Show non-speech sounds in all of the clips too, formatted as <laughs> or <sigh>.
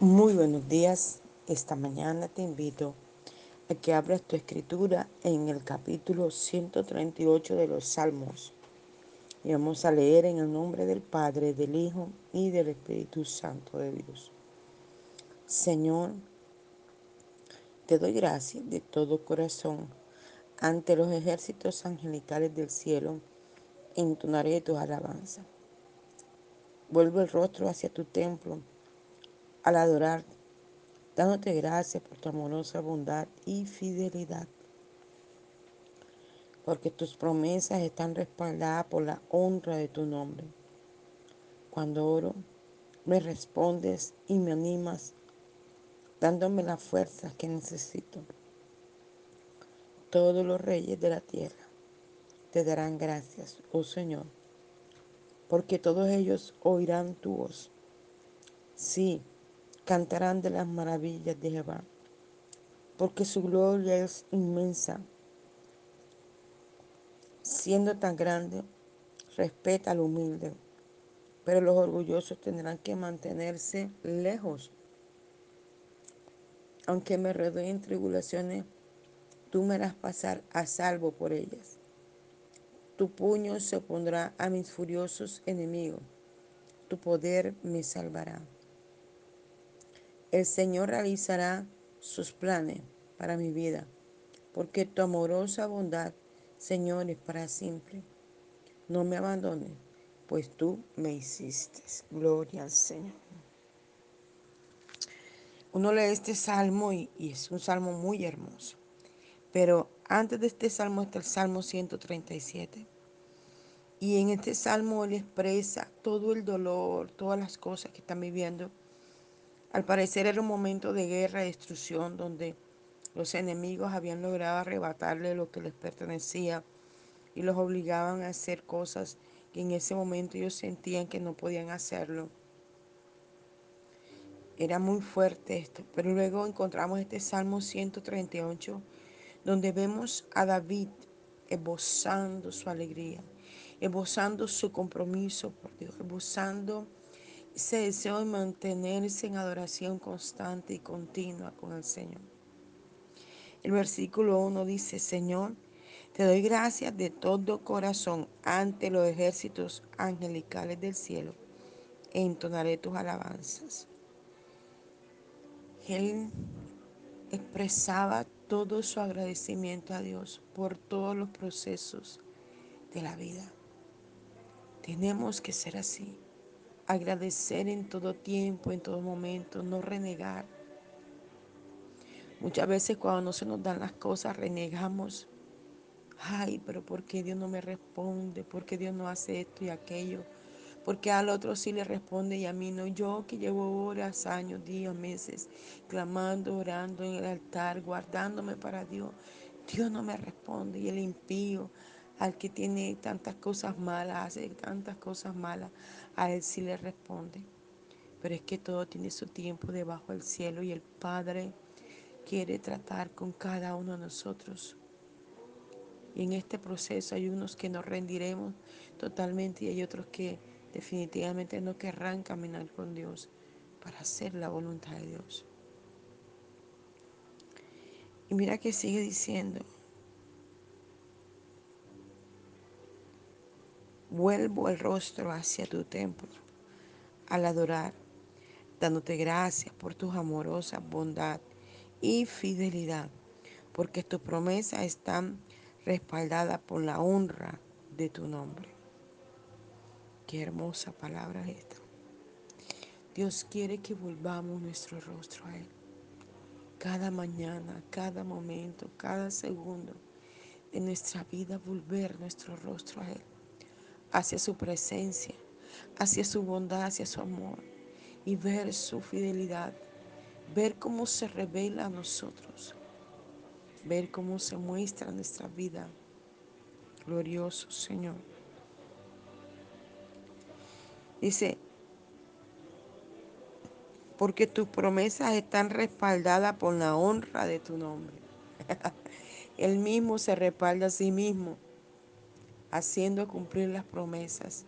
Muy buenos días. Esta mañana te invito a que abras tu escritura en el capítulo 138 de los Salmos. Y vamos a leer en el nombre del Padre, del Hijo y del Espíritu Santo de Dios. Señor, te doy gracias de todo corazón ante los ejércitos angelicales del cielo. Entonaré tu alabanza. Vuelvo el rostro hacia tu templo al adorar, dándote gracias por tu amorosa bondad y fidelidad, porque tus promesas están respaldadas por la honra de tu nombre. Cuando oro, me respondes y me animas, dándome la fuerza que necesito. Todos los reyes de la tierra te darán gracias, oh Señor, porque todos ellos oirán tu voz. Sí, cantarán de las maravillas de Jehová, porque su gloria es inmensa. Siendo tan grande, respeta al humilde, pero los orgullosos tendrán que mantenerse lejos. Aunque me rodeen en tribulaciones, tú me harás pasar a salvo por ellas. Tu puño se opondrá a mis furiosos enemigos, tu poder me salvará. El Señor realizará sus planes para mi vida, porque tu amorosa bondad, Señor, es para siempre. No me abandones, pues tú me hiciste. Gloria al Señor. Uno lee este salmo y, y es un salmo muy hermoso. Pero antes de este salmo está el Salmo 137. Y en este salmo él expresa todo el dolor, todas las cosas que están viviendo al parecer era un momento de guerra y destrucción donde los enemigos habían logrado arrebatarle lo que les pertenecía y los obligaban a hacer cosas que en ese momento ellos sentían que no podían hacerlo. Era muy fuerte esto, pero luego encontramos este Salmo 138 donde vemos a David esbozando su alegría, esbozando su compromiso por Dios, esbozando ese deseo de mantenerse en adoración constante y continua con el Señor. El versículo 1 dice, Señor, te doy gracias de todo corazón ante los ejércitos angelicales del cielo. E entonaré tus alabanzas. Él expresaba todo su agradecimiento a Dios por todos los procesos de la vida. Tenemos que ser así agradecer en todo tiempo, en todo momento, no renegar. Muchas veces cuando no se nos dan las cosas renegamos. Ay, pero ¿por qué Dios no me responde? ¿Por qué Dios no hace esto y aquello? Porque al otro sí le responde y a mí no. Yo que llevo horas, años, días, meses, clamando, orando en el altar, guardándome para Dios. Dios no me responde y el impío al que tiene tantas cosas malas, hace tantas cosas malas, a él sí le responde. Pero es que todo tiene su tiempo debajo del cielo y el Padre quiere tratar con cada uno de nosotros. Y en este proceso hay unos que nos rendiremos totalmente y hay otros que definitivamente no querrán caminar con Dios para hacer la voluntad de Dios. Y mira que sigue diciendo, vuelvo el rostro hacia tu templo al adorar, dándote gracias por tu amorosa bondad y fidelidad, porque tus promesas están respaldadas por la honra de tu nombre. Qué hermosa palabra esta. Dios quiere que volvamos nuestro rostro a Él. Cada mañana, cada momento, cada segundo de nuestra vida, volver nuestro rostro a Él hacia su presencia, hacia su bondad, hacia su amor y ver su fidelidad, ver cómo se revela a nosotros, ver cómo se muestra nuestra vida. Glorioso Señor. Dice, porque tus promesas están respaldadas por la honra de tu nombre. <laughs> Él mismo se respalda a sí mismo, haciendo cumplir las promesas.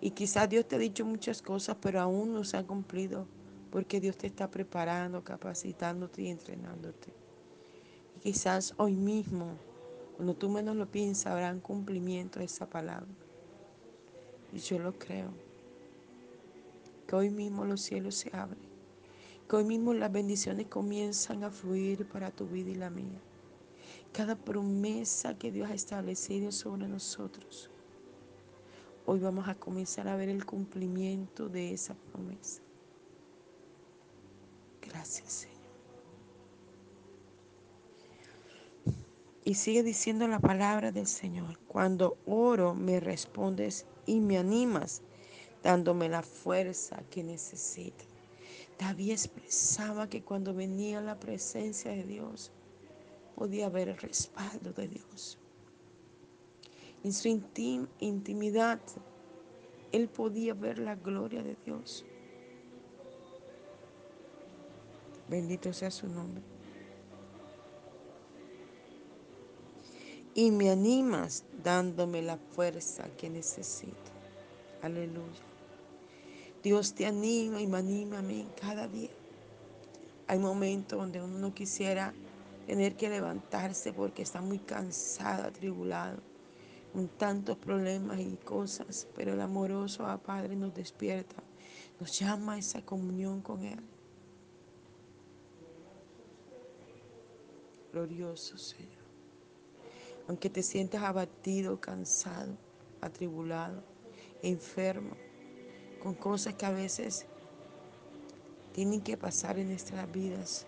Y quizás Dios te ha dicho muchas cosas, pero aún no se han cumplido porque Dios te está preparando, capacitándote y entrenándote. Y quizás hoy mismo, cuando tú menos lo piensas, habrá un cumplimiento de esa palabra. Y yo lo creo. Que hoy mismo los cielos se abren. Que hoy mismo las bendiciones comienzan a fluir para tu vida y la mía. Cada promesa que Dios ha establecido sobre nosotros. Hoy vamos a comenzar a ver el cumplimiento de esa promesa. Gracias, Señor. Y sigue diciendo la palabra del Señor. Cuando oro me respondes y me animas, dándome la fuerza que necesito. David expresaba que cuando venía la presencia de Dios, podía ver el respaldo de Dios. En su intimidad, él podía ver la gloria de Dios. Bendito sea su nombre. y me animas dándome la fuerza que necesito. Aleluya. Dios te anima y me anima a mí cada día. Hay momentos donde uno no quisiera tener que levantarse porque está muy cansado, atribulado, con tantos problemas y cosas, pero el amoroso Padre nos despierta, nos llama a esa comunión con Él. Glorioso Señor aunque te sientas abatido, cansado, atribulado, enfermo, con cosas que a veces tienen que pasar en nuestras vidas.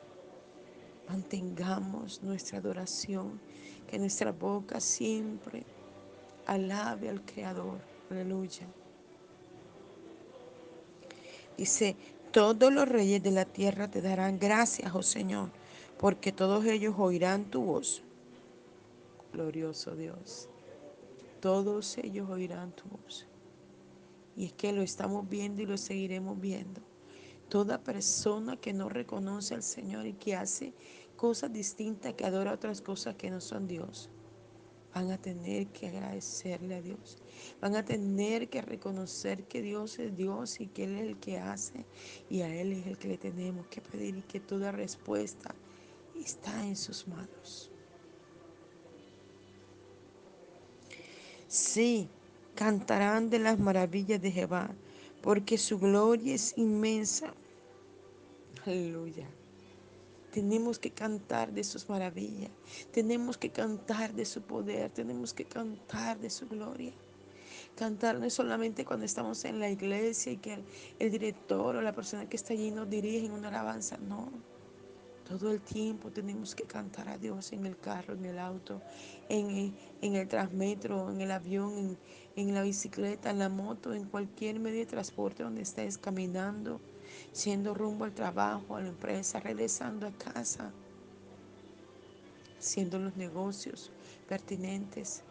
Mantengamos nuestra adoración, que nuestra boca siempre alabe al Creador. Aleluya. Dice, todos los reyes de la tierra te darán gracias, oh Señor, porque todos ellos oirán tu voz glorioso Dios. Todos ellos oirán tu voz. Y es que lo estamos viendo y lo seguiremos viendo. Toda persona que no reconoce al Señor y que hace cosas distintas, que adora otras cosas que no son Dios, van a tener que agradecerle a Dios. Van a tener que reconocer que Dios es Dios y que Él es el que hace y a Él es el que le tenemos que pedir y que toda respuesta está en sus manos. Sí, cantarán de las maravillas de Jehová, porque su gloria es inmensa. Aleluya. Tenemos que cantar de sus maravillas, tenemos que cantar de su poder, tenemos que cantar de su gloria. Cantar no es solamente cuando estamos en la iglesia y que el, director o la persona que está allí nos dirige en una alabanza, no. Todo el tiempo tenemos que cantar a Dios en el carro, en el auto, en, el transmetro, en el avión, en la bicicleta, en la moto, en cualquier medio de transporte donde estés caminando, siendo rumbo al trabajo, a la empresa, regresando a casa, haciendo los negocios pertinentes,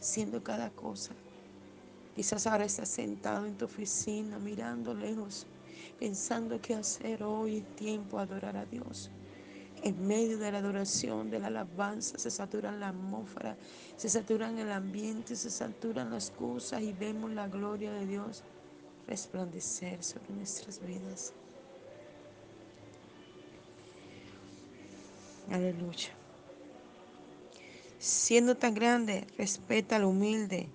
haciendo cada cosa. Quizás ahora estás sentado en tu oficina mirando lejos, pensando qué hacer hoy en tiempo adorar a Dios en medio de la adoración, de la alabanza, se saturan la atmósfera, se saturan el ambiente, se saturan las cosas y vemos la gloria de Dios resplandecer sobre nuestras vidas. Aleluya. Siendo tan grande, respeta al humilde,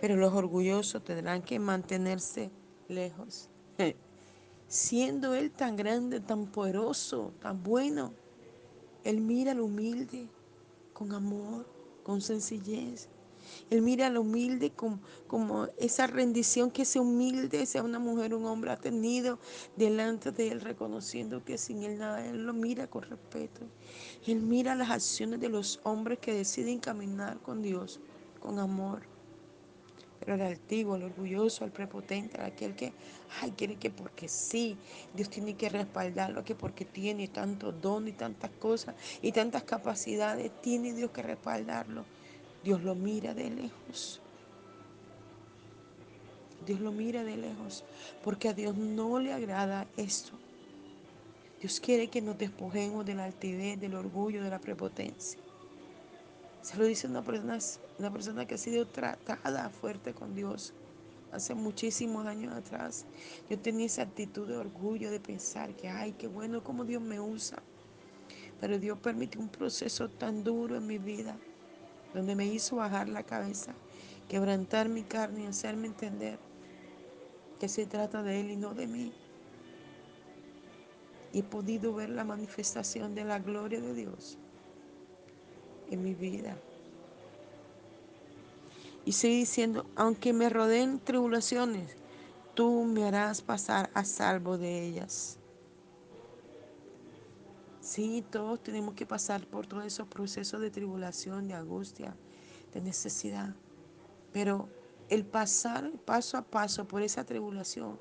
pero los orgullosos tendrán que mantenerse lejos. <laughs> Siendo Él tan grande, tan poderoso, tan bueno, él mira al humilde con amor, con sencillez. Él mira al humilde como, como, esa rendición que ese humilde, sea una mujer un hombre, ha tenido delante de Él, reconociendo que sin Él nada, Él lo mira con respeto. Él mira las acciones de los hombres que deciden caminar con Dios, con amor. Pero el altivo, el orgulloso, el prepotente, aquel que, ay, quiere que porque sí, Dios tiene que respaldarlo, que porque tiene tanto don y tantas cosas y tantas capacidades, tiene Dios que respaldarlo. Dios lo mira de lejos. Dios lo mira de lejos, porque a Dios no le agrada esto. Dios quiere que nos despojemos de la altivez, del orgullo, de la prepotencia. Se lo dice una persona, una persona que ha sido tratada fuerte con Dios, hace muchísimos años atrás, yo tenía esa actitud de orgullo, de pensar que, ay, qué bueno como Dios me usa. Pero Dios permitió un proceso tan duro en mi vida, donde me hizo bajar la cabeza, quebrantar mi carne y hacerme entender que se trata de Él y no de mí. Y he podido ver la manifestación de la gloria de Dios en mi vida. Y sigue diciendo, aunque me rodeen tribulaciones, tú me harás pasar a salvo de ellas. Sí, todos tenemos que pasar por todos esos procesos de tribulación, de angustia, de necesidad. Pero el pasar paso a paso por esa tribulación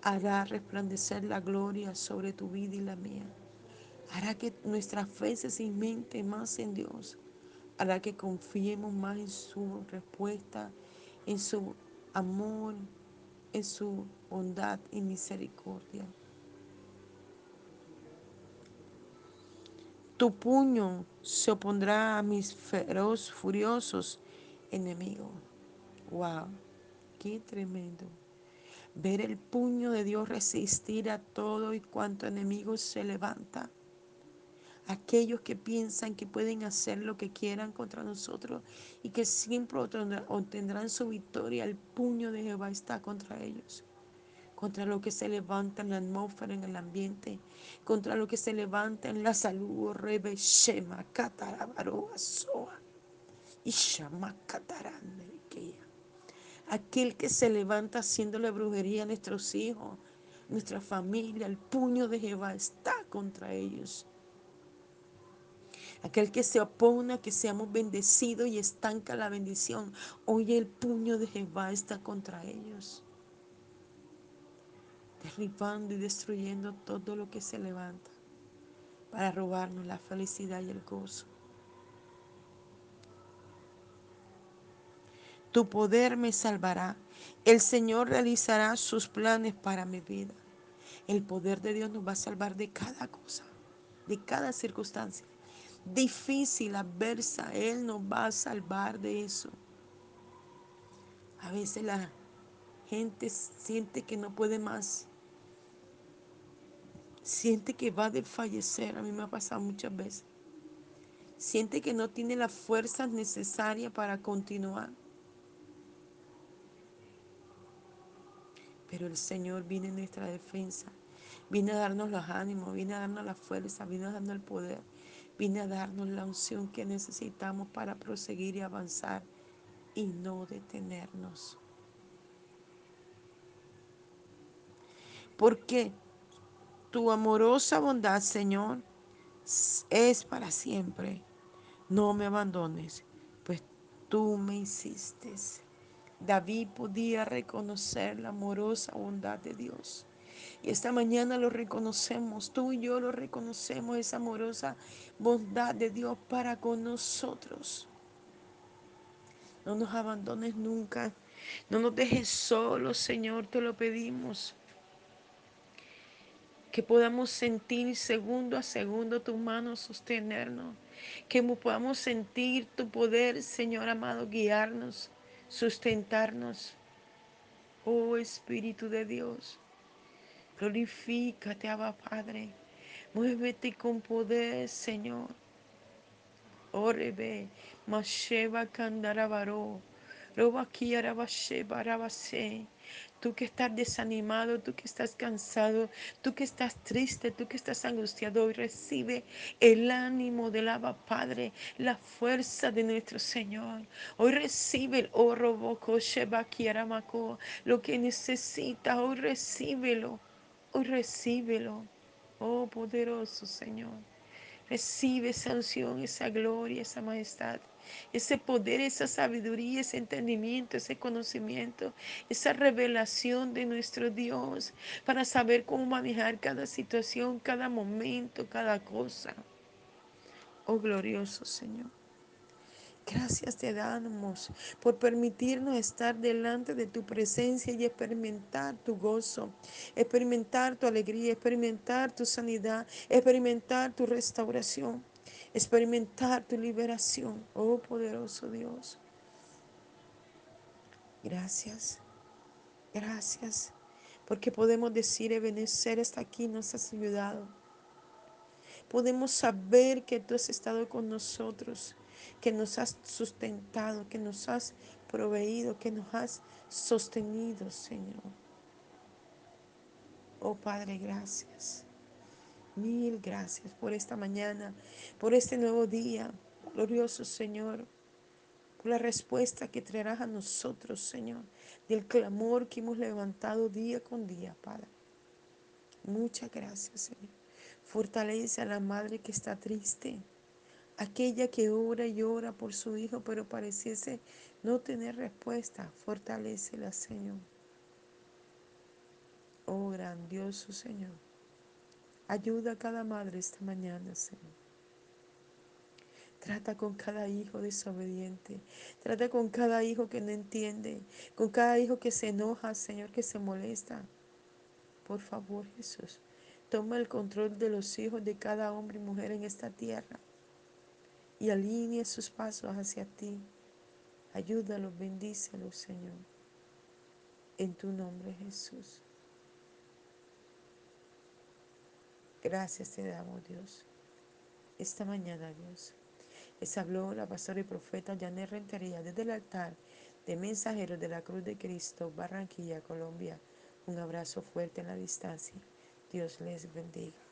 hará resplandecer la gloria sobre tu vida y la mía. Hará que nuestra fe se cimente más en Dios. Hará que confiemos más en su respuesta, en su amor, en su bondad y misericordia. Tu puño se opondrá a mis feroz, furiosos enemigos. Wow, qué tremendo. Ver el puño de Dios resistir a todo y cuanto enemigo se levanta. Aquellos que piensan que pueden hacer lo que quieran contra nosotros y que siempre obtendrán su victoria, el puño de Jehová está contra ellos contra lo que se levanta en la atmósfera, en el ambiente, contra lo que se levanta en la salud, rebe shema, catarabaroa, y shama Aquel que se levanta haciéndole brujería a nuestros hijos, nuestra familia, el puño de Jehová está contra ellos. Aquel que se opone a que seamos bendecidos y estanca la bendición, hoy el puño de Jehová está contra ellos derribando y destruyendo todo lo que se levanta para robarnos la felicidad y el gozo. Tu poder me salvará. El Señor realizará sus planes para mi vida. El poder de Dios nos va a salvar de cada cosa, de cada circunstancia. Difícil, adversa, Él nos va a salvar de eso. A veces la gente siente que no puede más Siente que va a desfallecer, a mí me ha pasado muchas veces. Siente que no tiene las fuerzas necesarias para continuar. Pero el Señor viene en nuestra defensa. Viene a darnos los ánimos, viene a darnos la fuerza, viene a darnos el poder, viene a darnos la unción que necesitamos para proseguir y avanzar y no detenernos. ¿Por qué? Tu amorosa bondad, Señor, es para siempre. No me abandones, pues tú me hiciste. David podía reconocer la amorosa bondad de Dios. Y esta mañana lo reconocemos, tú y yo lo reconocemos, esa amorosa bondad de Dios para con nosotros. No nos abandones nunca, no nos dejes solos, Señor, te lo pedimos que podamos sentir segundo a segundo tu mano sostenernos, que podamos sentir tu poder, Señor amado, guiarnos, sustentarnos. Oh Espíritu de Dios, glorifícate, Abba Padre, muévete con poder, Señor. Orebe, Masheba Kandarabaro, Roba Barabase. Tú que estás desanimado, tú que estás cansado, tú que estás triste, tú que estás angustiado, hoy recibe el ánimo del Abba Padre, la fuerza de nuestro Señor. Hoy recibe el oro, lo que necesitas, hoy recíbelo, hoy recíbelo. Oh poderoso Señor. Recibe esa unción, esa gloria, esa majestad, ese poder, esa sabiduría, ese entendimiento, ese conocimiento, esa revelación de nuestro Dios para saber cómo manejar cada situación, cada momento, cada cosa. Oh glorioso Señor. Gracias te damos por permitirnos estar delante de tu presencia y experimentar tu gozo, experimentar tu alegría, experimentar tu sanidad, experimentar tu restauración, experimentar tu liberación. Oh poderoso Dios. Gracias. Gracias, porque podemos decir, Ebenezer está aquí, nos has ayudado. Podemos saber que tú has estado con nosotros, que nos has sustentado, que nos has proveído, que nos has sostenido, Señor. Oh Padre, gracias. Mil gracias por esta mañana, por este nuevo día. Glorioso Señor, por la respuesta que traerás a nosotros, Señor, del clamor que hemos levantado día con día, Padre. Muchas gracias, Señor. Fortalece a la madre que está triste, aquella que ora y ora por su hijo, pero pareciese no tener respuesta. Fortalecela, Señor. Oh grandioso Señor. Ayuda a cada madre esta mañana, Señor. Trata con cada hijo desobediente. Trata con cada hijo que no entiende. Con cada hijo que se enoja, Señor, que se molesta. Por favor, Jesús, toma el control de los hijos de cada hombre y mujer en esta tierra. Y alinea sus pasos hacia ti. Ayúdalos, bendícelos, Señor. En tu nombre, Jesús. Gracias te damos, Dios. Esta mañana, Dios, les habló la pastora y profeta Janet Rentería desde el altar de Mensajeros de la Cruz de Cristo, Barranquilla, Colombia. Un abrazo fuerte en la distancia. Dios les bendiga.